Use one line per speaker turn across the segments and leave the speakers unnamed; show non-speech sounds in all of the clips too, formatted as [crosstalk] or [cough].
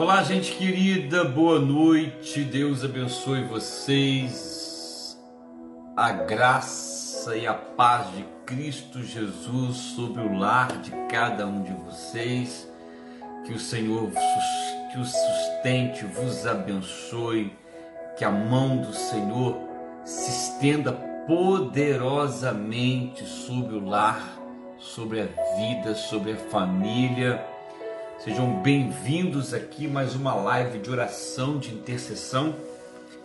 Olá, gente querida, boa noite, Deus abençoe vocês, a graça e a paz de Cristo Jesus sobre o lar de cada um de vocês, que o Senhor que o sustente, vos abençoe, que a mão do Senhor se estenda poderosamente sobre o lar, sobre a vida, sobre a família Sejam bem-vindos aqui mais uma live de oração, de intercessão.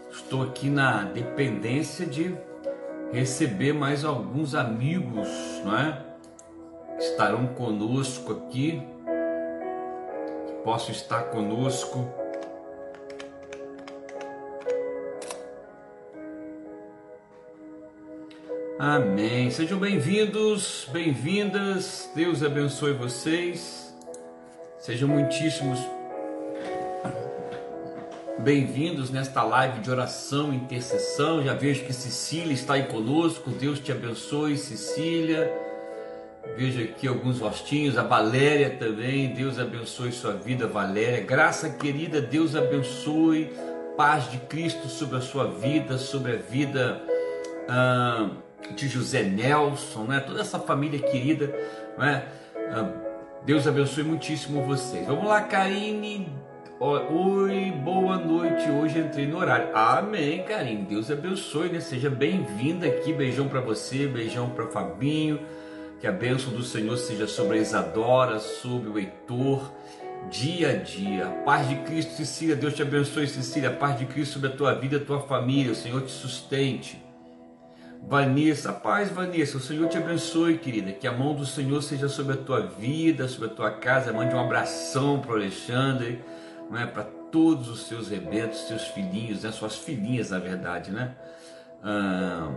Estou aqui na dependência de receber mais alguns amigos, não é? Estarão conosco aqui, que possam estar conosco. Amém. Sejam bem-vindos, bem-vindas. Deus abençoe vocês. Sejam muitíssimos bem-vindos nesta live de oração e intercessão. Já vejo que Cecília está aí conosco. Deus te abençoe, Cecília. Vejo aqui alguns rostinhos, a Valéria também. Deus abençoe sua vida, Valéria. Graça querida, Deus abençoe. Paz de Cristo sobre a sua vida, sobre a vida ah, de José Nelson, né? toda essa família querida. Né? Ah, Deus abençoe muitíssimo vocês. Vamos lá, Karine. Oi, boa noite. Hoje entrei no horário. Amém, Karine. Deus abençoe, né? Seja bem-vinda aqui. Beijão para você, beijão para Fabinho. Que a bênção do Senhor seja sobre a Isadora, sobre o Heitor, dia a dia. Paz de Cristo, Cecília. Deus te abençoe, Cecília. Paz de Cristo sobre a tua vida, a tua família. O Senhor te sustente. Vanessa, paz, Vanessa, o Senhor te abençoe, querida. Que a mão do Senhor seja sobre a tua vida, sobre a tua casa. Mande um abração para o Alexandre, não é? para todos os seus rebentos, seus filhinhos, né? suas filhinhas, na verdade, né? Ah,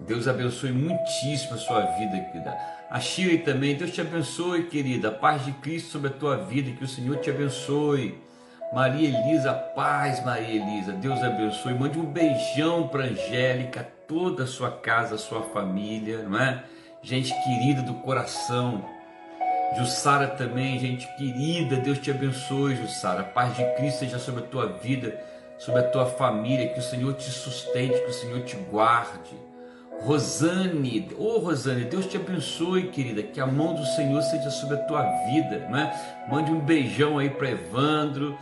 Deus abençoe muitíssimo a sua vida, querida. A Shirley também, Deus te abençoe, querida. A paz de Cristo sobre a tua vida, que o Senhor te abençoe. Maria Elisa, paz, Maria Elisa. Deus abençoe. Mande um beijão para Angélica, toda a sua casa, a sua família, não é? Gente querida do coração. Jussara também, gente querida, Deus te abençoe, Jussara. A paz de Cristo seja sobre a tua vida, sobre a tua família, que o Senhor te sustente, que o Senhor te guarde. Rosane, ô oh, Rosane, Deus te abençoe, querida, que a mão do Senhor seja sobre a tua vida, não é? Mande um beijão aí para Evandro,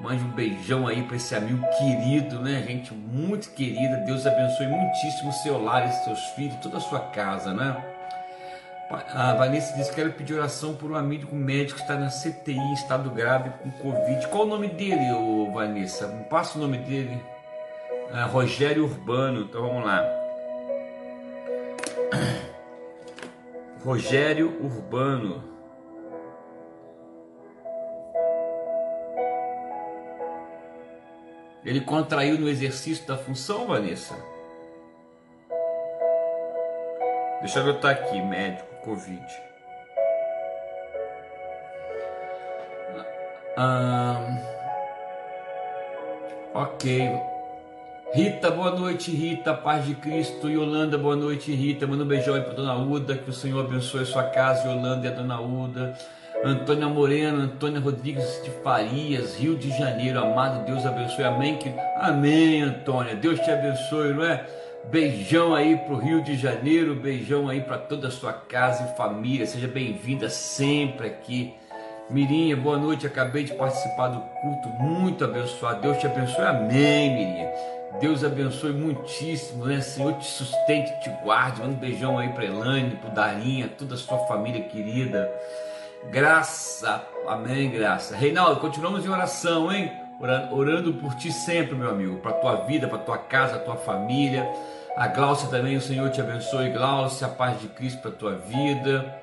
Mande um beijão aí para esse amigo querido, né? Gente muito querida. Deus abençoe muitíssimo seu lar e seus filhos, toda a sua casa, né? A Vanessa disse que quero pedir oração por um amigo médico que está na CTI em estado grave com Covid. Qual o nome dele, ô Vanessa? Passa o nome dele. Ah, Rogério Urbano. Então vamos lá. [clears throat] Rogério Urbano. Ele contraiu no exercício da função, Vanessa? Deixa eu anotar aqui, médico, Covid. Ah, ok. Rita, boa noite, Rita. Paz de Cristo. Yolanda, boa noite, Rita. Manda um beijão aí para Dona Uda. Que o Senhor abençoe a sua casa, Yolanda e a Dona Uda. Antônia Moreno, Antônia Rodrigues de Farias, Rio de Janeiro, amado Deus abençoe, amém, que... amém, Antônia, Deus te abençoe, não é? Beijão aí para o Rio de Janeiro, beijão aí para toda a sua casa e família, seja bem-vinda sempre aqui. Mirinha, boa noite, acabei de participar do culto, muito abençoado, Deus te abençoe, amém, Mirinha. Deus abençoe muitíssimo, né? Senhor te sustente, te guarde. Manda um beijão aí para Elane, para Darinha, toda a sua família querida. Graça, amém, graça. Reinaldo, continuamos em oração, hein? Orando, orando por ti sempre, meu amigo, para tua vida, para tua casa, tua família. A Gláucia também, o Senhor te abençoe, Gláucia, a paz de Cristo para tua vida.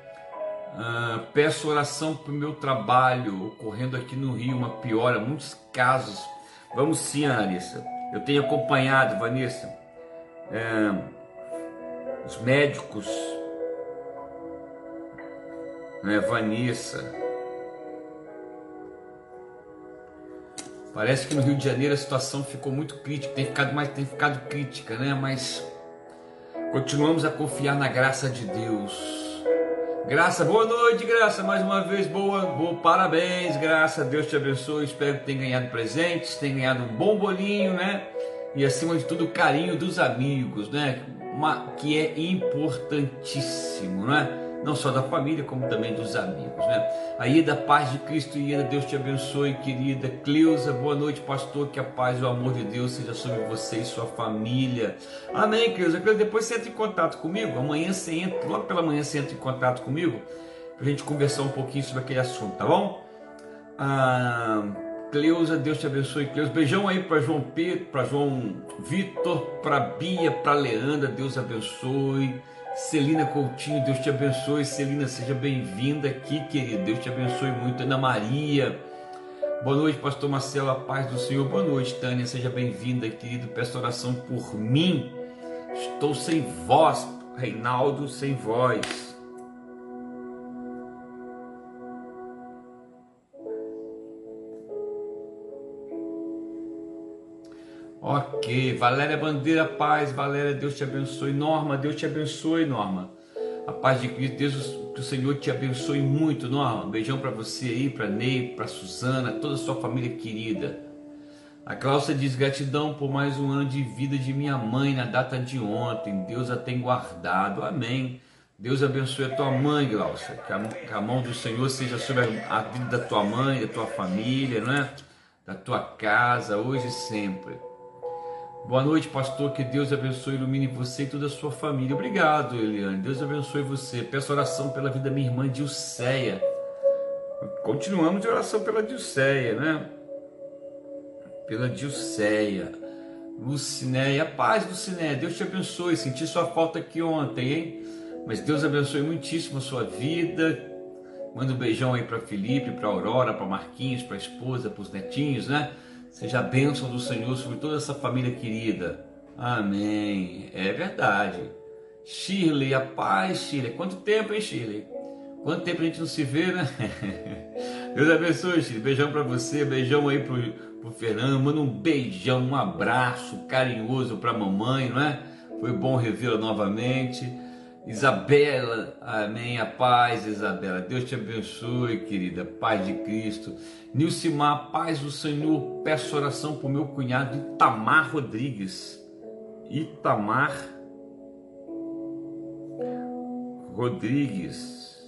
Uh, peço oração para o meu trabalho, ocorrendo aqui no Rio, uma piora, muitos casos. Vamos sim, Vanessa. Eu tenho acompanhado, Vanessa, uh, os médicos né, Vanessa. Parece que no Rio de Janeiro a situação ficou muito crítica, tem ficado mais, tem ficado crítica, né? Mas continuamos a confiar na graça de Deus. Graça, boa noite, Graça, mais uma vez, boa, boa, parabéns, Graça, Deus te abençoe, espero que tenha ganhado presentes, tenha ganhado um bom bolinho, né? E acima de tudo, o carinho dos amigos, né? Uma, que é importantíssimo, né? Não só da família, como também dos amigos. Né? Aí da paz de Cristo e Deus te abençoe, querida Cleusa. Boa noite, pastor. Que a paz e o amor de Deus seja sobre você e sua família. Amém, Cleusa. Depois você entra em contato comigo. Amanhã você entra, logo pela manhã você entra em contato comigo para gente conversar um pouquinho sobre aquele assunto, tá bom? Ah, Cleusa, Deus te abençoe. Cleusa, beijão aí para João Pedro, para João Vitor, para Bia, para Leandra, Deus abençoe. Celina Coutinho, Deus te abençoe. Celina, seja bem-vinda aqui, querida. Deus te abençoe muito. Ana Maria. Boa noite, pastor Marcelo, a paz do Senhor. Boa noite, Tânia, seja bem-vinda, querido. Peço oração por mim. Estou sem voz, Reinaldo, sem voz. Ok, Valéria Bandeira, paz, Valéria, Deus te abençoe. Norma, Deus te abençoe, Norma. A paz de Cristo, Deus, que o Senhor te abençoe muito, Norma. Um beijão para você aí, para Ney, para Suzana, toda a sua família querida. A Cláudia diz gratidão por mais um ano de vida de minha mãe na data de ontem. Deus a tem guardado. Amém. Deus abençoe a tua mãe, Glaucia. Que a, mão do Senhor seja sobre a vida da tua mãe, da tua família, não é? Da tua casa, hoje e sempre. Boa noite, pastor. Que Deus abençoe ilumine você e toda a sua família. Obrigado, Eliane. Deus abençoe você. Peço oração pela vida da minha irmã Dilceia. Continuamos de oração pela Dilceia, né? Pela Dilceia. Lucinéia, paz, Lucinéia. Deus te abençoe. Senti sua falta aqui ontem, hein? Mas Deus abençoe muitíssimo a sua vida. Manda um beijão aí para Felipe, para Aurora, para Marquinhos, para esposa, para os netinhos, né? Seja a bênção do Senhor sobre toda essa família querida. Amém. É verdade. Shirley, a paz, Shirley. Quanto tempo, hein, Shirley? Quanto tempo a gente não se vê, né? [laughs] Deus abençoe, Shirley. Beijão para você, beijão aí pro, pro Fernando. Manda um beijão, um abraço carinhoso pra mamãe, não é? Foi bom revê-la novamente. Isabela, amém, a paz, Isabela. Deus te abençoe, querida, paz de Cristo. Nilcimar, paz do Senhor. Peço oração o meu cunhado Itamar Rodrigues. Itamar Rodrigues.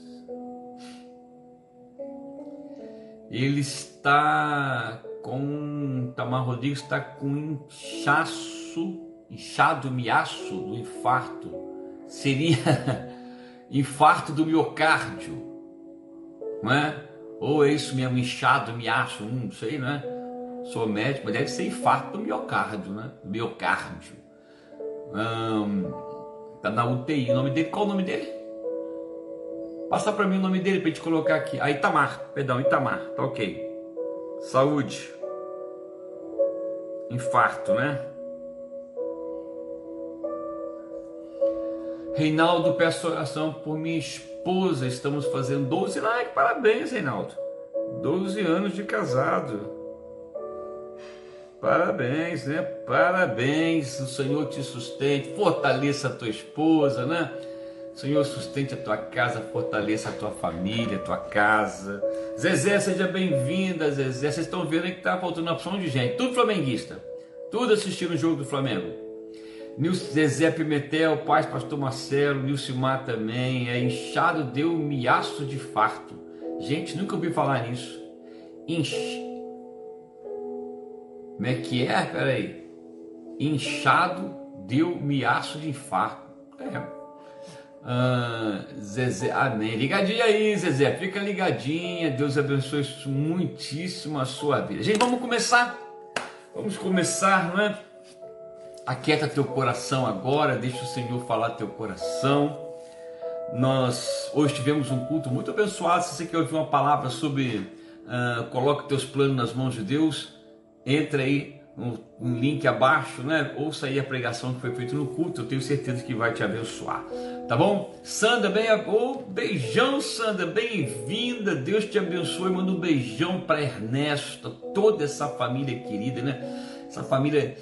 Ele está com. Itamar Rodrigues está com inchaço, inchado miaço do infarto seria [laughs] infarto do miocárdio, não é? Ou é isso mesmo, inchado, miaço, hum, não sei, né? Sou médico, mas deve ser infarto do miocárdio, né? Miocárdio. Hum, tá na UTI. O nome dele, qual o nome dele? Passa para mim o nome dele para gente colocar aqui. Ah, Itamar, perdão, Itamar, tá ok. Saúde. Infarto, né? Reinaldo, peço oração por minha esposa. Estamos fazendo 12 likes. Parabéns, Reinaldo. 12 anos de casado. Parabéns, né? Parabéns. O Senhor te sustente, fortaleça a tua esposa, né? Senhor, sustente a tua casa, fortaleça a tua família, a tua casa. Zezé, seja bem-vinda, Zezé. Vocês estão vendo que tá faltando opção de gente. Tudo flamenguista. Tudo assistindo o jogo do Flamengo. Nilson Zezé Pimentel, Paz Pastor Marcelo, Nilcimar também, é inchado, deu miaço de farto. Gente, nunca ouvi falar nisso. Inch... Como é que é? Peraí. Inchado, deu miaço de infarto. É. Ah, Zezé, amém. Ligadinha aí, Zezé. Fica ligadinha. Deus abençoe muitíssimo a sua vida. Gente, vamos começar. Vamos começar, não é? Aquieta teu coração agora, deixa o Senhor falar teu coração. Nós hoje tivemos um culto muito abençoado. Se você quer ouvir uma palavra sobre uh, coloque teus planos nas mãos de Deus, entra aí no, no, link abaixo, né? Ouça aí a pregação que foi feita no culto. Eu tenho certeza que vai te abençoar. Tá bom? Sandra, bem, oh, beijão, Sandra, bem-vinda. Deus te abençoe. Manda um beijão para Ernesto, toda essa família querida, né? Essa família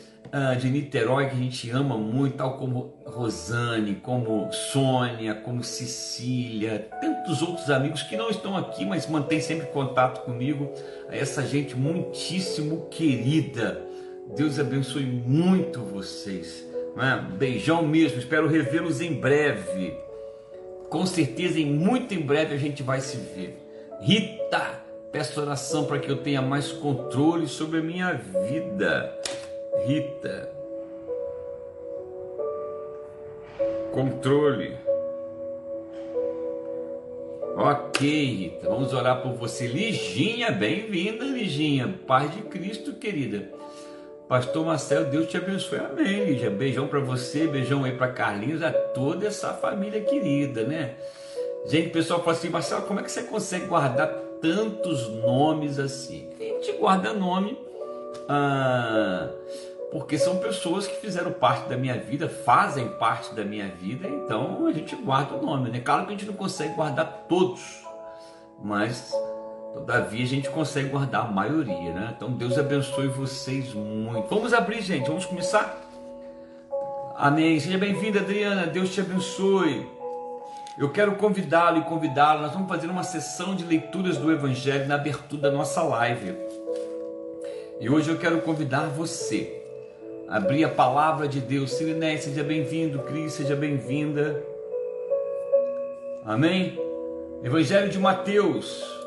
de Niterói que a gente ama muito, tal como Rosane, como Sônia, como Cecília, tantos outros amigos que não estão aqui, mas mantém sempre contato comigo. Essa gente muitíssimo querida. Deus abençoe muito vocês. Né? Beijão mesmo, espero revê-los em breve. Com certeza, em muito em breve a gente vai se ver. Rita, peço oração para que eu tenha mais controle sobre a minha vida. Rita, controle. Ok, Rita, vamos orar por você. Liginha, bem-vinda, Liginha. Paz de Cristo, querida. Pastor Marcelo, Deus te abençoe. Amém, Lígia. Beijão para você, beijão aí para Carlinhos, a toda essa família querida, né? Gente, o pessoal fala assim, Marcelo, como é que você consegue guardar tantos nomes assim? A gente guarda nome ah, porque são pessoas que fizeram parte da minha vida, fazem parte da minha vida, então a gente guarda o nome, né? Claro que a gente não consegue guardar todos, mas Todavia a gente consegue guardar a maioria, né? Então Deus abençoe vocês muito. Vamos abrir, gente. Vamos começar. Amém. Seja bem-vinda, Adriana. Deus te abençoe. Eu quero convidá-lo e convidá-la. Nós vamos fazer uma sessão de leituras do Evangelho na abertura da nossa live. E hoje eu quero convidar você a abrir a palavra de Deus. Sirinei, seja bem-vindo. Cris, seja bem-vinda. Amém. Evangelho de Mateus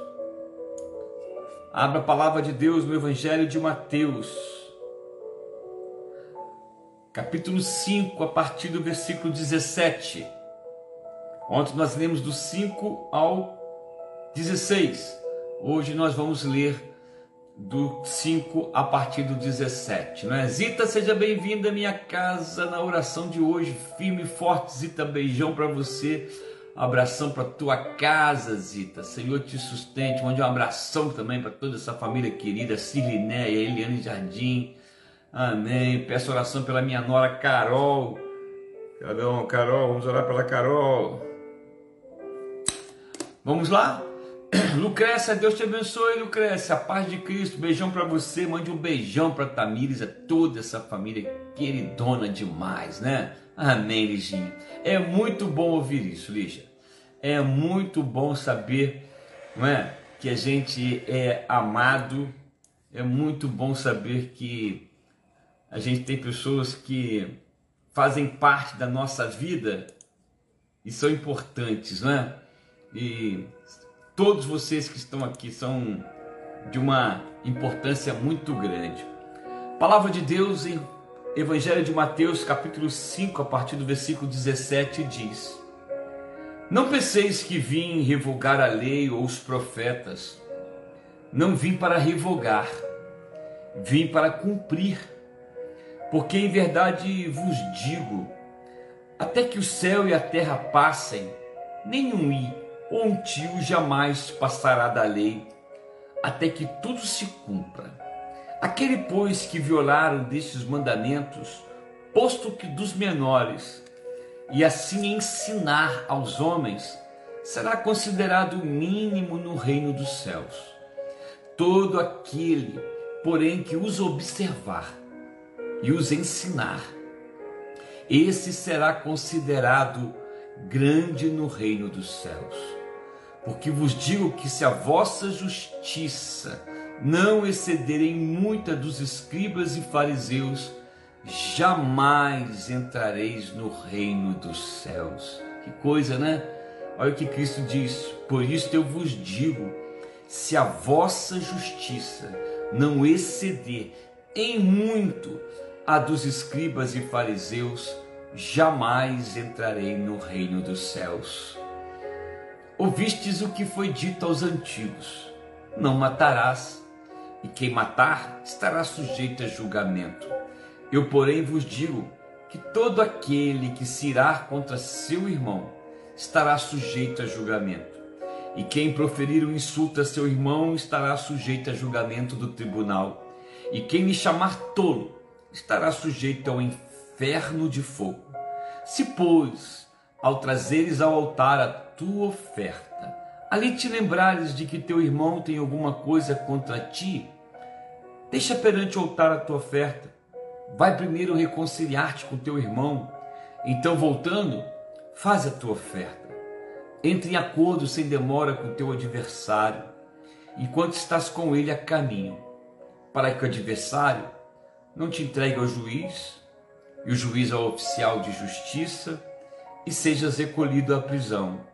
Abra a palavra de Deus no Evangelho de Mateus, capítulo 5, a partir do versículo 17. Ontem nós lemos do 5 ao 16. Hoje nós vamos ler do 5 a partir do 17. Não é? Zita, seja bem-vinda à minha casa na oração de hoje. Firme e forte, Zita, beijão para você abração para tua casa, Zita. Senhor te sustente. Mande um abração também para toda essa família querida, Silinéia, Eliane Jardim. Amém. Peço oração pela minha nora Carol. Carol, Carol, vamos orar pela Carol. Vamos lá? [clears throat] Lucrécia, Deus te abençoe, Lucrécia. A paz de Cristo. Beijão para você. Mande um beijão para Tamires, a toda essa família queridona demais, né? Amém, Liginha. É muito bom ouvir isso, Lígia. É muito bom saber não é, que a gente é amado. É muito bom saber que a gente tem pessoas que fazem parte da nossa vida e são importantes, não é? E todos vocês que estão aqui são de uma importância muito grande. Palavra de Deus em Evangelho de Mateus, capítulo 5, a partir do versículo 17, diz: Não penseis que vim revogar a lei ou os profetas. Não vim para revogar, vim para cumprir. Porque em verdade vos digo: até que o céu e a terra passem, nenhum i um tio jamais passará da lei, até que tudo se cumpra. Aquele, pois, que violaram destes mandamentos, posto que dos menores, e assim ensinar aos homens, será considerado mínimo no reino dos céus. Todo aquele, porém, que os observar e os ensinar, esse será considerado grande no reino dos céus. Porque vos digo que se a vossa justiça não excederem muita dos escribas e fariseus, jamais entrareis no reino dos céus. Que coisa, né? Olha o que Cristo diz: Por isso eu vos digo, se a vossa justiça não exceder em muito a dos escribas e fariseus, jamais entrarei no reino dos céus. Ouvistes o que foi dito aos antigos: Não matarás e quem matar estará sujeito a julgamento. Eu, porém, vos digo que todo aquele que se irá contra seu irmão estará sujeito a julgamento. E quem proferir um insulto a seu irmão estará sujeito a julgamento do tribunal. E quem me chamar tolo estará sujeito ao inferno de fogo. Se, pois, ao trazeres ao altar a tua oferta, ali te lembrares de que teu irmão tem alguma coisa contra ti, deixa perante o altar a tua oferta. Vai primeiro reconciliar-te com teu irmão. Então, voltando, faz a tua oferta. Entre em acordo sem demora com teu adversário, enquanto estás com ele a caminho, para que o adversário não te entregue ao juiz, e o juiz ao oficial de justiça, e sejas recolhido à prisão.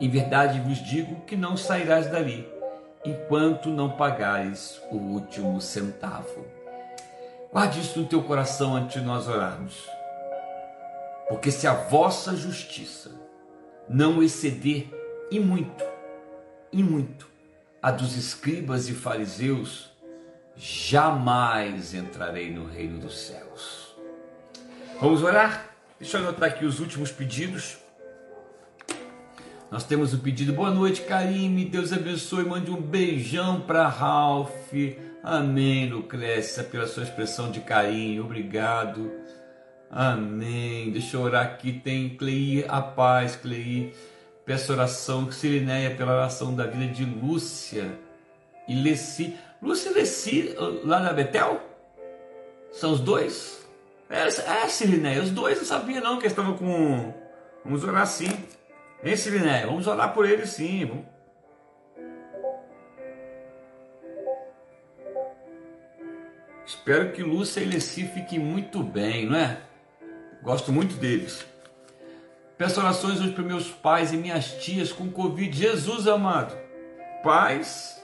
Em verdade vos digo que não sairás dali, enquanto não pagares o último centavo. Guarde isso no teu coração antes de nós orarmos. Porque se a vossa justiça não exceder e muito, e muito, a dos escribas e fariseus, jamais entrarei no reino dos céus. Vamos orar? Deixa eu anotar aqui os últimos pedidos. Nós temos o pedido, boa noite, Karime, Deus abençoe, mande um beijão para Ralph. Amém, Lucrécia, pela sua expressão de carinho, obrigado. Amém. Deixa eu orar aqui. Tem Clei, a paz, Clei. Peço oração, Sirineia, pela oração da vida de Lúcia e Leci. Lúcia e Leci, lá na Betel? São os dois? É, é Sirineia, os dois não sabia não que estavam com. Vamos orar sim. Hein, Sirineia? Vamos orar por eles sim. Vamos... Espero que Lúcia e Leci fiquem muito bem, não é? Gosto muito deles. Peço orações hoje para meus pais e minhas tias com Covid. Jesus amado. Pais,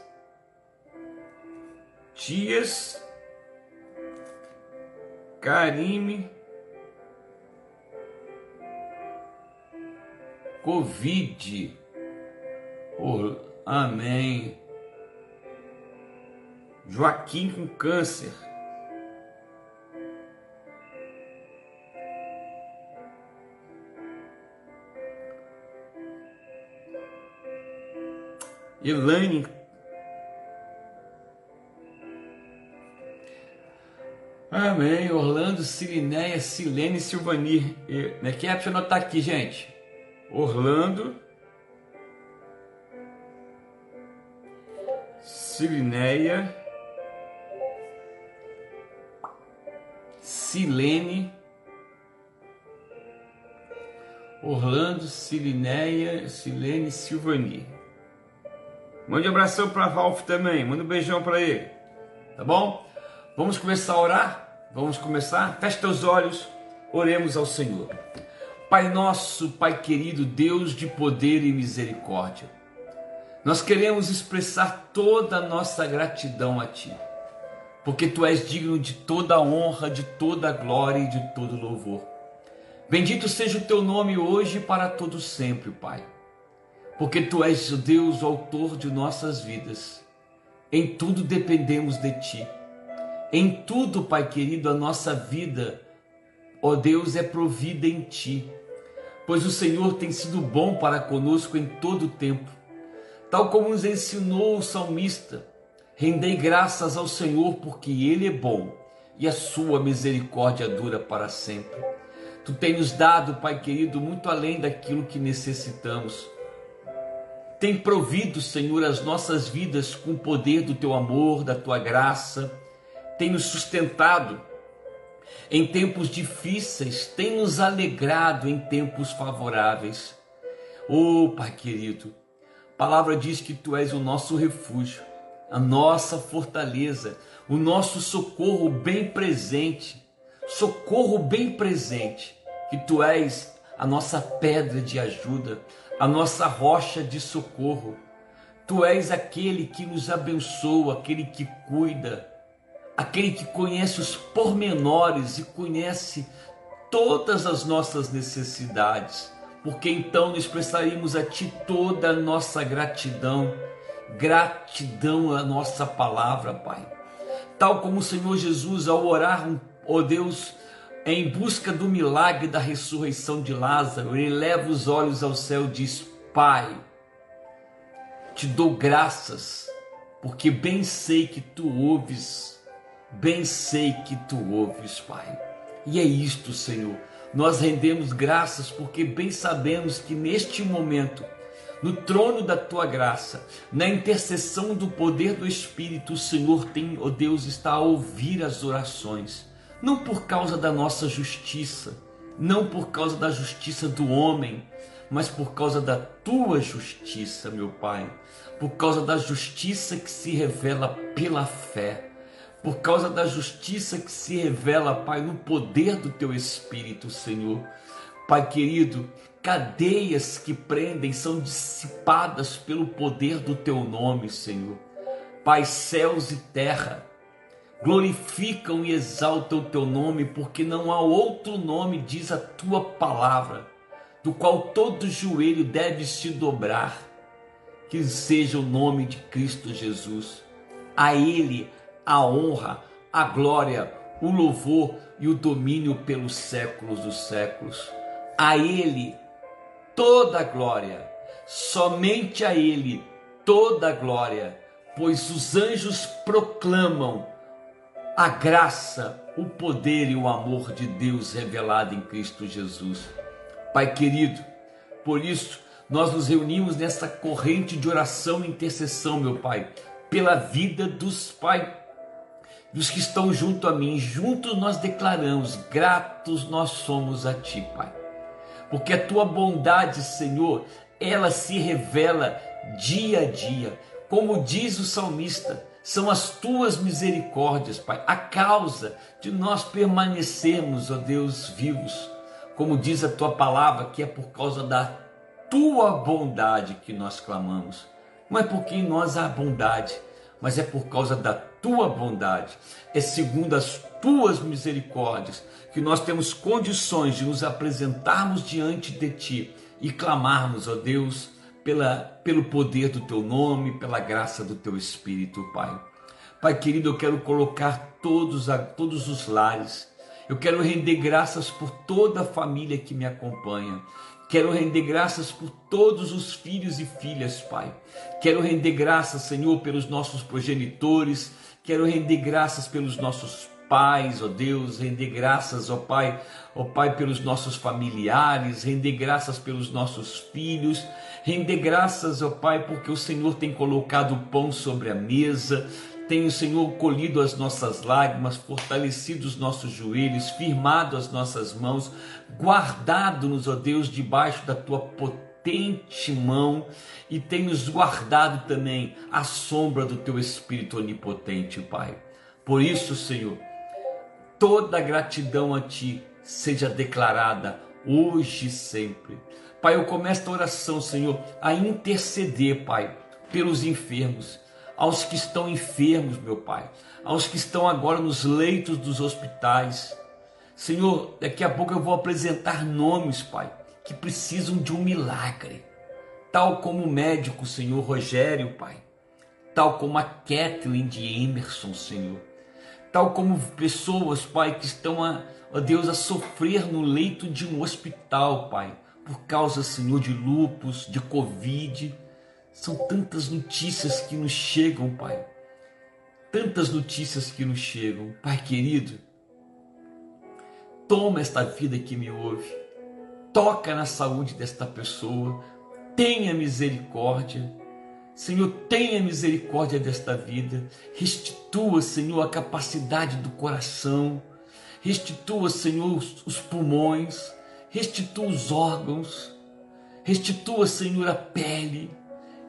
tias, Karime, Covid. Oh, amém. Joaquim com câncer. Elaine. Amém. Orlando, Sirineia, Silene, Silvani. Né, que é para anotar aqui, gente? Orlando. Sirineia. Silene. Orlando, Silineia, Silene, Silvani. Mande um abração para Ralph também. Manda um beijão para ele. Tá bom? Vamos começar a orar? Vamos começar? Feche teus olhos. Oremos ao Senhor. Pai nosso, Pai querido, Deus de poder e misericórdia. Nós queremos expressar toda a nossa gratidão a Ti, porque Tu és digno de toda honra, de toda glória e de todo louvor. Bendito seja o Teu nome hoje e para todo sempre, Pai porque tu és o Deus, o autor de nossas vidas. Em tudo dependemos de ti. Em tudo, Pai querido, a nossa vida, ó Deus, é provida em ti. Pois o Senhor tem sido bom para conosco em todo o tempo. Tal como nos ensinou o salmista, rendei graças ao Senhor porque ele é bom e a sua misericórdia dura para sempre. Tu tens nos dado, Pai querido, muito além daquilo que necessitamos tem provido, Senhor, as nossas vidas com o poder do teu amor, da tua graça, tem nos sustentado em tempos difíceis, tem nos alegrado em tempos favoráveis. Oh, Pai querido, a palavra diz que tu és o nosso refúgio, a nossa fortaleza, o nosso socorro bem presente, socorro bem presente, que tu és a nossa pedra de ajuda, a nossa rocha de socorro. Tu és aquele que nos abençoa, aquele que cuida, aquele que conhece os pormenores e conhece todas as nossas necessidades, porque então nos expressaremos a Ti toda a nossa gratidão, gratidão à nossa palavra, Pai. Tal como o Senhor Jesus, ao orar, ó oh Deus, em busca do milagre da ressurreição de Lázaro, ele leva os olhos ao céu e diz: Pai, te dou graças, porque bem sei que tu ouves, bem sei que tu ouves, Pai. E é isto, Senhor. Nós rendemos graças porque bem sabemos que neste momento, no trono da tua graça, na intercessão do poder do Espírito, o Senhor tem, ó oh Deus, está a ouvir as orações não por causa da nossa justiça, não por causa da justiça do homem, mas por causa da tua justiça, meu Pai, por causa da justiça que se revela pela fé, por causa da justiça que se revela, Pai, no poder do teu Espírito, Senhor. Pai querido, cadeias que prendem são dissipadas pelo poder do teu nome, Senhor. Pai, céus e terra glorificam e exaltam o teu nome, porque não há outro nome, diz a tua palavra, do qual todo joelho deve se dobrar, que seja o nome de Cristo Jesus. A Ele a honra, a glória, o louvor e o domínio pelos séculos dos séculos. A Ele toda a glória, somente a Ele toda a glória, pois os anjos proclamam a graça, o poder e o amor de Deus revelado em Cristo Jesus. Pai querido, por isso nós nos reunimos nessa corrente de oração e intercessão, meu Pai, pela vida dos Pai, dos que estão junto a mim. Juntos nós declaramos: gratos nós somos a Ti, Pai, porque a Tua bondade, Senhor, ela se revela dia a dia, como diz o salmista são as tuas misericórdias, Pai, a causa de nós permanecermos, ó Deus, vivos. Como diz a tua palavra, que é por causa da tua bondade que nós clamamos. Não é porque nós há bondade, mas é por causa da tua bondade. É segundo as tuas misericórdias que nós temos condições de nos apresentarmos diante de ti e clamarmos, ó Deus, pela, pelo poder do teu nome, pela graça do teu Espírito, Pai. Pai querido, eu quero colocar todos, todos os lares, eu quero render graças por toda a família que me acompanha. Quero render graças por todos os filhos e filhas, Pai. Quero render graças, Senhor, pelos nossos progenitores. Quero render graças pelos nossos pais, ó Deus, render graças, ó Pai, ó Pai, pelos nossos familiares, render graças pelos nossos filhos, render graças, ó Pai, porque o Senhor tem colocado o pão sobre a mesa, tem o Senhor colhido as nossas lágrimas, fortalecido os nossos joelhos, firmado as nossas mãos, guardado-nos, ó Deus, debaixo da tua potente mão e tem nos guardado também à sombra do teu Espírito onipotente, Pai. Por isso, Senhor, toda gratidão a Ti seja declarada hoje e sempre. Pai, eu começo esta oração, Senhor, a interceder, Pai, pelos enfermos, aos que estão enfermos, meu Pai, aos que estão agora nos leitos dos hospitais. Senhor, daqui a pouco eu vou apresentar nomes, Pai, que precisam de um milagre, tal como o médico, Senhor Rogério, Pai, tal como a Kathleen de Emerson, Senhor, tal como pessoas, Pai, que estão a, ó Deus, a sofrer no leito de um hospital, Pai por causa, Senhor, de lupus, de Covid. São tantas notícias que nos chegam, Pai. Tantas notícias que nos chegam. Pai querido, toma esta vida que me ouve, toca na saúde desta pessoa, tenha misericórdia. Senhor, tenha misericórdia desta vida, restitua, Senhor, a capacidade do coração, restitua, Senhor, os pulmões, restitua os órgãos, restitua, Senhor, a pele,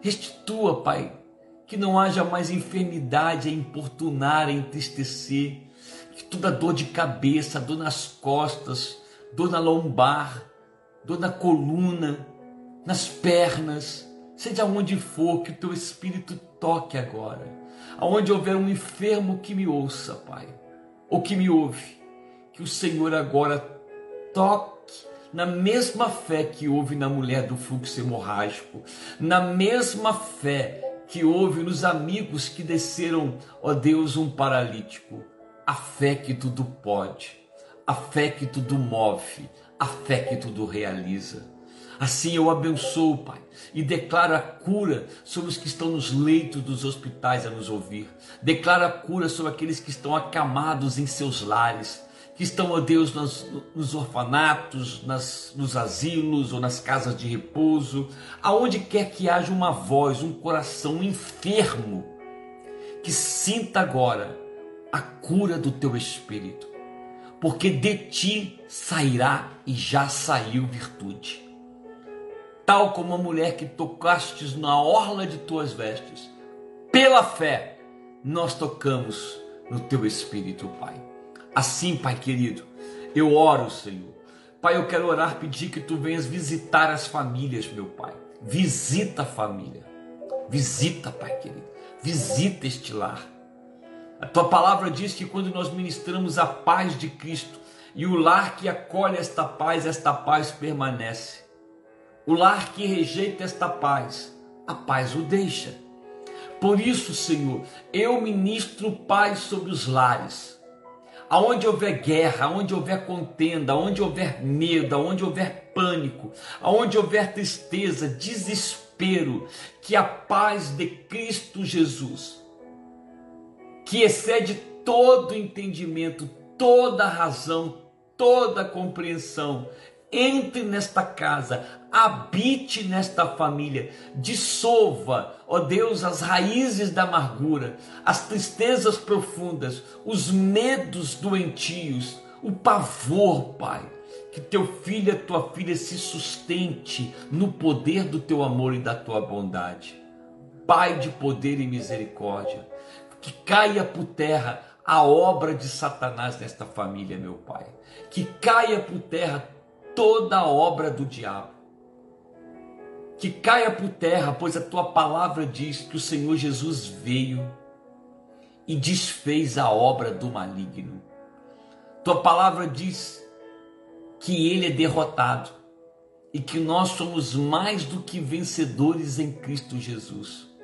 restitua, Pai, que não haja mais enfermidade a importunar, a entristecer, que toda dor de cabeça, dor nas costas, dor na lombar, dor na coluna, nas pernas, seja onde for, que o teu Espírito toque agora. Aonde houver um enfermo que me ouça, Pai, ou que me ouve, que o Senhor agora toque na mesma fé que houve na mulher do fluxo hemorrágico, na mesma fé que houve nos amigos que desceram, ó Deus, um paralítico. A fé que tudo pode, a fé que tudo move, a fé que tudo realiza. Assim eu abençoo, Pai, e declaro a cura sobre os que estão nos leitos dos hospitais a nos ouvir. Declaro a cura sobre aqueles que estão acamados em seus lares que estão, ó Deus, nos, nos orfanatos, nas, nos asilos ou nas casas de repouso, aonde quer que haja uma voz, um coração enfermo, que sinta agora a cura do teu espírito, porque de ti sairá e já saiu virtude. tal como a mulher que tocastes na orla de tuas vestes. Pela fé, nós tocamos no teu espírito, Pai. Assim, Pai querido, eu oro, Senhor. Pai, eu quero orar, pedir que tu venhas visitar as famílias, meu Pai. Visita a família. Visita, Pai querido. Visita este lar. A tua palavra diz que quando nós ministramos a paz de Cristo e o lar que acolhe esta paz, esta paz permanece. O lar que rejeita esta paz, a paz o deixa. Por isso, Senhor, eu ministro paz sobre os lares. Aonde houver guerra, aonde houver contenda, aonde houver medo, aonde houver pânico, aonde houver tristeza, desespero, que a paz de Cristo Jesus, que excede todo entendimento, toda razão, toda compreensão, entre nesta casa, habite nesta família, dissolva, ó Deus, as raízes da amargura, as tristezas profundas, os medos doentios, o pavor, Pai. Que teu filho e tua filha se sustente no poder do teu amor e da tua bondade. Pai de poder e misericórdia, que caia por terra a obra de Satanás nesta família, meu Pai. Que caia por terra toda a obra do diabo. Que caia por terra, pois a tua palavra diz que o Senhor Jesus veio e desfez a obra do maligno. Tua palavra diz que ele é derrotado e que nós somos mais do que vencedores em Cristo Jesus.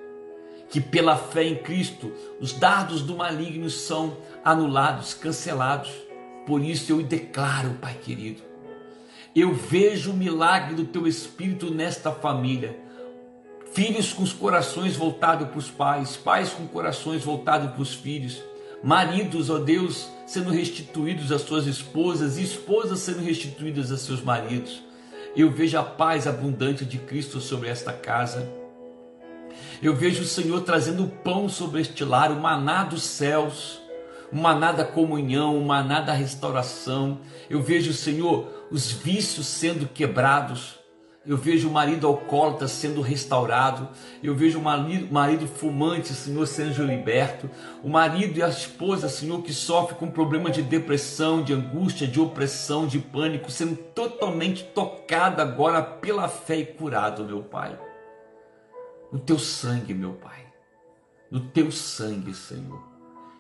Que pela fé em Cristo os dardos do maligno são anulados, cancelados. Por isso eu declaro, Pai querido, eu vejo o milagre do teu espírito nesta família. Filhos com os corações voltados para os pais, pais com corações voltados para os filhos, maridos, ó Deus, sendo restituídos às suas esposas e esposas sendo restituídas a seus maridos. Eu vejo a paz abundante de Cristo sobre esta casa. Eu vejo o Senhor trazendo pão sobre este lar, o maná dos céus um maná da comunhão, um maná da restauração. Eu vejo, Senhor, os vícios sendo quebrados. Eu vejo o marido alcoólatra sendo restaurado. Eu vejo o marido, marido fumante, Senhor, sendo liberto. O marido e a esposa, Senhor, que sofre com problema de depressão, de angústia, de opressão, de pânico, sendo totalmente tocado agora pela fé e curado, meu Pai. No teu sangue, meu Pai. No teu sangue, Senhor.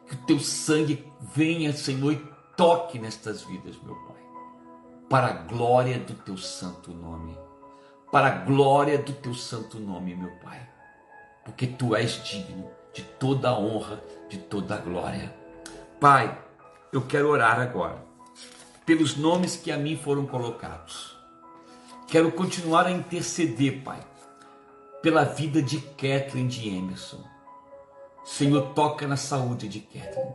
Que o teu sangue venha, Senhor, e toque nestas vidas, meu Pai. Para a glória do teu santo nome. Para a glória do teu santo nome, meu Pai. Porque tu és digno de toda a honra, de toda a glória. Pai, eu quero orar agora pelos nomes que a mim foram colocados. Quero continuar a interceder, Pai, pela vida de Kathleen de Emerson Senhor, toca na saúde de Kathleen.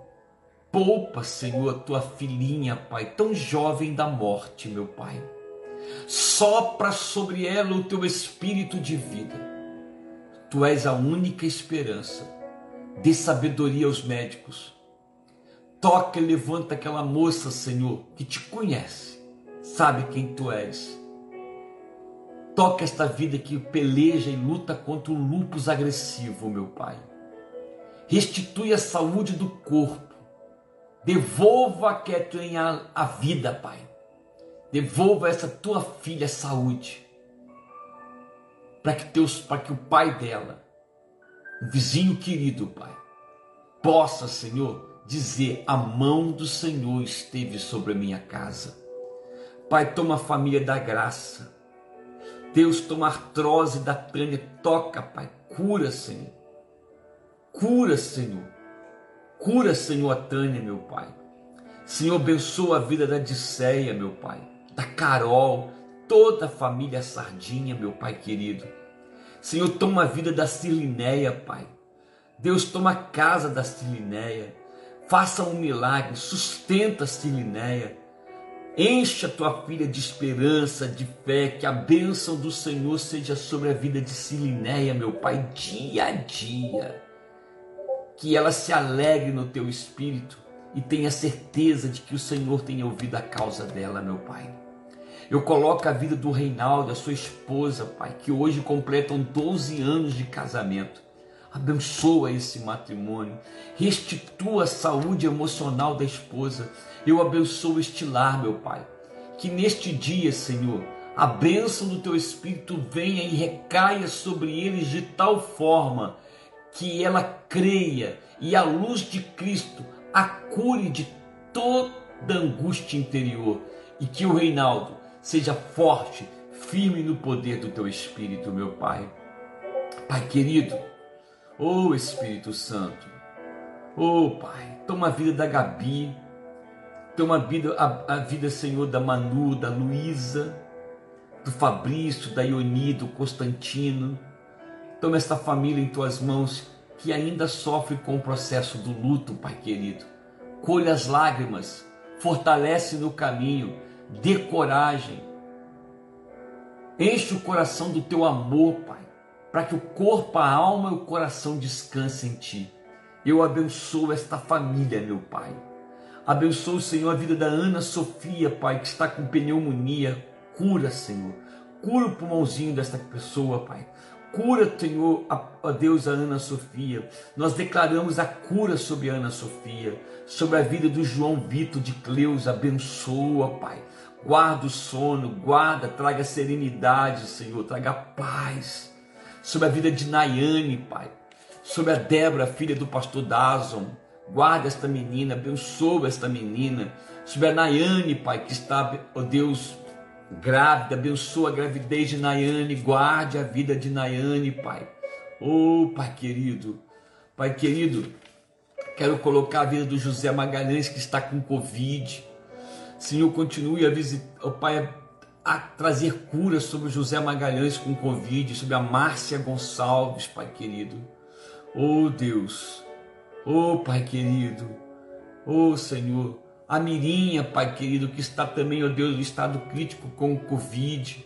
Poupa, Senhor, a tua filhinha, Pai, tão jovem da morte, meu Pai. Sopra sobre ela o teu espírito de vida. Tu és a única esperança. Dê sabedoria aos médicos. Toca e levanta aquela moça, Senhor, que te conhece, sabe quem tu és. Toca esta vida que peleja e luta contra o lupus agressivo, meu Pai restitui a saúde do corpo, devolva a Kathleen a, a vida, Pai. Devolva essa tua filha a saúde, para que, que o pai dela, o vizinho querido, Pai, possa, Senhor, dizer: a mão do Senhor esteve sobre a minha casa. Pai, toma a família da graça. Deus, toma artrose da Tânia, toca, Pai, cura, Senhor. Cura, Senhor. Cura, Senhor, a Tânia, meu Pai. Senhor, abençoa a vida da Disseia, meu Pai. Da Carol, toda a família Sardinha, meu Pai querido. Senhor, toma a vida da Silinéia, Pai. Deus, toma a casa da Silinéia. Faça um milagre, sustenta a Silinéia. Encha tua filha de esperança, de fé, que a bênção do Senhor seja sobre a vida de Silinéia, meu Pai, dia a dia que ela se alegre no teu espírito e tenha certeza de que o Senhor tem ouvido a causa dela, meu Pai. Eu coloco a vida do Reinaldo, a sua esposa, Pai, que hoje completam 12 anos de casamento. Abençoa esse matrimônio, restitua a saúde emocional da esposa. Eu abençoo este lar, meu Pai. Que neste dia, Senhor, a bênção do teu Espírito venha e recaia sobre eles de tal forma que ela creia e a luz de Cristo a cure de toda angústia interior e que o Reinaldo seja forte, firme no poder do teu Espírito, meu Pai. Pai querido, oh Espírito Santo, oh Pai, toma a vida da Gabi, toma a vida, a, a vida, Senhor, da Manu, da Luísa, do Fabrício, da Ioni, do Constantino. Toma esta família em tuas mãos que ainda sofre com o processo do luto, Pai querido. Colhe as lágrimas, fortalece no caminho, dê coragem. Enche o coração do teu amor, Pai, para que o corpo, a alma e o coração descansem em Ti. Eu abençoo esta família, meu Pai. Abençoo, Senhor, a vida da Ana Sofia, Pai, que está com pneumonia. Cura, Senhor. Cura o pulmãozinho desta pessoa, Pai. Cura, Senhor, a, Deus, a Ana Sofia. Nós declaramos a cura sobre a Ana Sofia, sobre a vida do João Vitor de Cleus. Abençoa, Pai. Guarda o sono, guarda, traga serenidade, Senhor, traga paz. Sobre a vida de Nayane, Pai. Sobre a Débora, filha do pastor Dazon. Guarda esta menina, abençoa esta menina. Sobre a Nayane, Pai, que está, ó Deus, grávida, abençoa a gravidez de Nayane, guarde a vida de Nayane, Pai. Oh, Pai querido, Pai querido, quero colocar a vida do José Magalhães que está com Covid. Senhor, continue a visitar, oh, Pai, a trazer cura sobre José Magalhães com Covid, sobre a Márcia Gonçalves, Pai querido. Oh Deus, oh Pai querido, oh Senhor, a Mirinha, Pai querido, que está também, ó Deus, no estado crítico com Covid,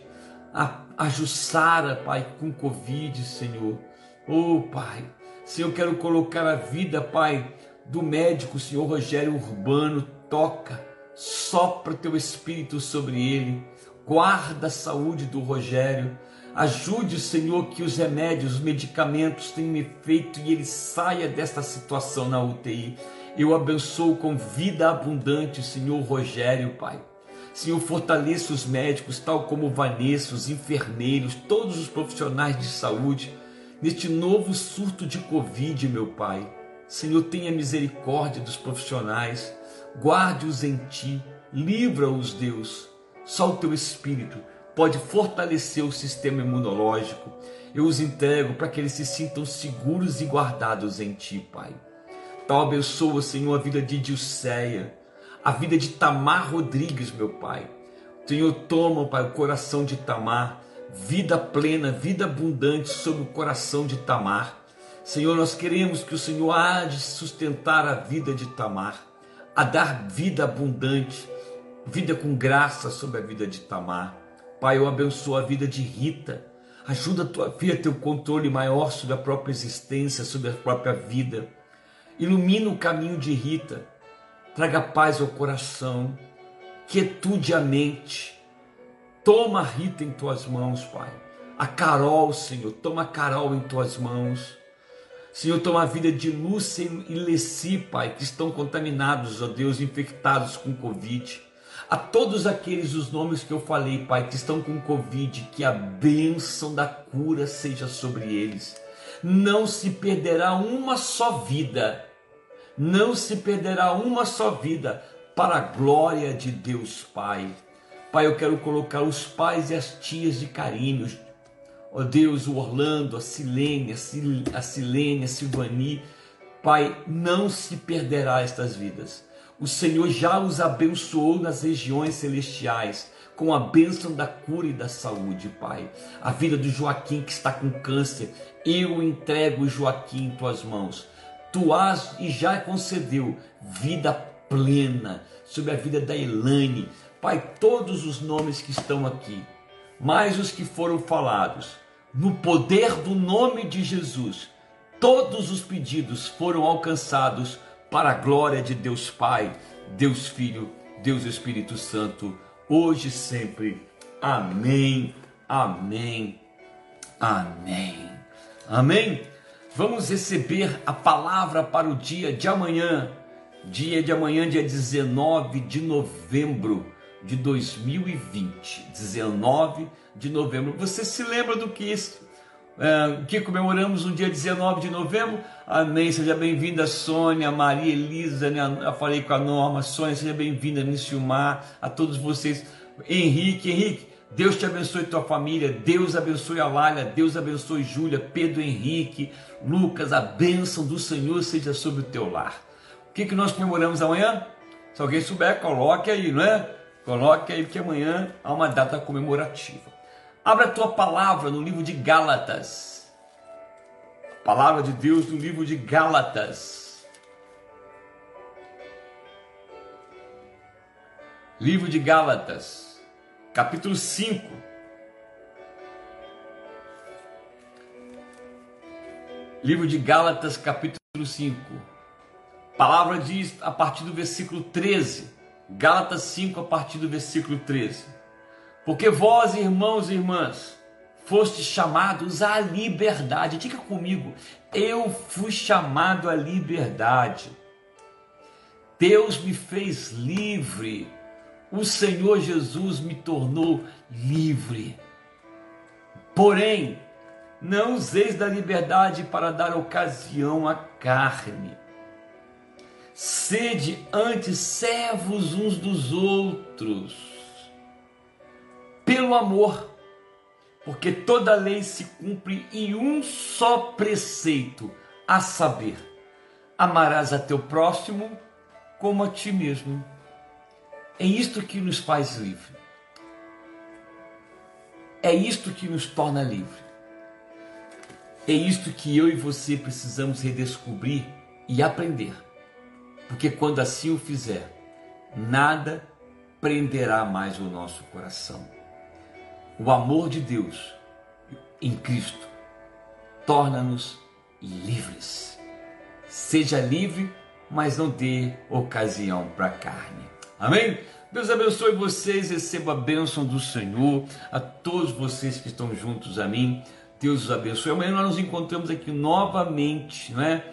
a, a Jussara, Pai, com Covid, Senhor. Oh, Pai, Senhor, quero colocar a vida, Pai, do médico, Senhor Rogério Urbano, toca, sopra teu Espírito sobre ele, guarda a saúde do Rogério, ajude, Senhor, que os remédios, os medicamentos tenham efeito e ele saia desta situação na UTI eu abençoo com vida abundante, Senhor Rogério, Pai. Senhor, fortaleça os médicos, tal como Vanessa, os enfermeiros, todos os profissionais de saúde, neste novo surto de Covid, meu Pai. Senhor, tenha misericórdia dos profissionais, guarde-os em Ti, livra-os, Deus. Só o Teu Espírito pode fortalecer o sistema imunológico. Eu os entrego para que eles se sintam seguros e guardados em Ti, Pai. Tal abençoa, Senhor, a vida de Dilceia, a vida de Tamar Rodrigues, meu Pai. Senhor, toma, Pai, o coração de Tamar, vida plena, vida abundante sobre o coração de Tamar. Senhor, nós queremos que o Senhor há de sustentar a vida de Tamar, a dar vida abundante, vida com graça sobre a vida de Tamar. Pai, eu abençoo a vida de Rita. Ajuda a tua filha a ter o um controle maior sobre a própria existência, sobre a própria vida. Ilumina o caminho de Rita. Traga paz ao coração. Quietude à mente. Toma Rita em tuas mãos, Pai. A Carol, Senhor. Toma a Carol em tuas mãos. Senhor, toma a vida de Lúcia e Leci, Pai, que estão contaminados, ó Deus, infectados com Covid. A todos aqueles os nomes que eu falei, Pai, que estão com Covid, que a bênção da cura seja sobre eles. Não se perderá uma só vida não se perderá uma só vida para a glória de Deus Pai. Pai, eu quero colocar os pais e as tias de carinho, ó Deus, o Orlando, a Silene, a Silene, a Silvani. Pai, não se perderá estas vidas. O Senhor já os abençoou nas regiões celestiais com a bênção da cura e da saúde, Pai. A vida do Joaquim que está com câncer, eu entrego Joaquim em tuas mãos tu has e já concedeu vida plena sobre a vida da Elaine. Pai, todos os nomes que estão aqui, mais os que foram falados, no poder do nome de Jesus, todos os pedidos foram alcançados para a glória de Deus Pai, Deus Filho, Deus Espírito Santo, hoje e sempre. Amém, amém, amém, amém. Vamos receber a palavra para o dia de amanhã, dia de amanhã, dia 19 de novembro de 2020. 19 de novembro. Você se lembra do que que comemoramos no dia 19 de novembro. Amém. Seja bem-vinda, Sônia, Maria Elisa. Né? Eu falei com a Norma. Sônia, seja bem-vinda, Nissilmar, a todos vocês. Henrique, Henrique, Deus te abençoe tua família, Deus abençoe a Lália, Deus abençoe Júlia, Pedro Henrique, Lucas, a bênção do Senhor seja sobre o teu lar. O que, que nós comemoramos amanhã? Se alguém souber, coloque aí, não é? Coloque aí que amanhã há uma data comemorativa. Abra a tua palavra no livro de Gálatas. Palavra de Deus no livro de Gálatas. Livro de Gálatas capítulo 5. Livro de Gálatas, capítulo 5. A palavra diz a partir do versículo 13. Gálatas 5, a partir do versículo 13. Porque vós, irmãos e irmãs, fostes chamados à liberdade. Diga comigo, eu fui chamado à liberdade. Deus me fez livre o Senhor Jesus me tornou livre. Porém, não useis da liberdade para dar ocasião à carne. Sede antes servos uns dos outros, pelo amor, porque toda lei se cumpre em um só preceito, a saber, amarás a teu próximo como a ti mesmo. É isto que nos faz livre. É isto que nos torna livre. É isto que eu e você precisamos redescobrir e aprender. Porque quando assim o fizer, nada prenderá mais o nosso coração. O amor de Deus em Cristo torna-nos livres. Seja livre, mas não dê ocasião para a carne. Amém? Deus abençoe vocês, receba a bênção do Senhor, a todos vocês que estão juntos a mim. Deus os abençoe. Amanhã nós nos encontramos aqui novamente, não é?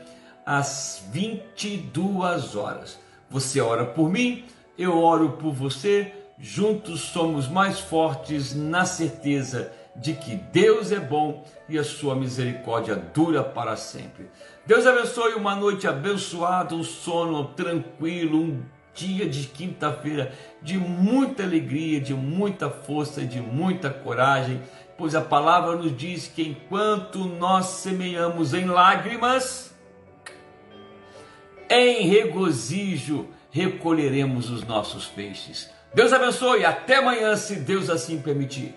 Às 22 horas. Você ora por mim, eu oro por você. Juntos somos mais fortes na certeza de que Deus é bom e a sua misericórdia dura para sempre. Deus abençoe uma noite abençoada, um sono tranquilo, um dia de quinta-feira de muita alegria, de muita força, de muita coragem, pois a palavra nos diz que enquanto nós semeamos em lágrimas, em regozijo recolheremos os nossos peixes. Deus abençoe, até amanhã, se Deus assim permitir.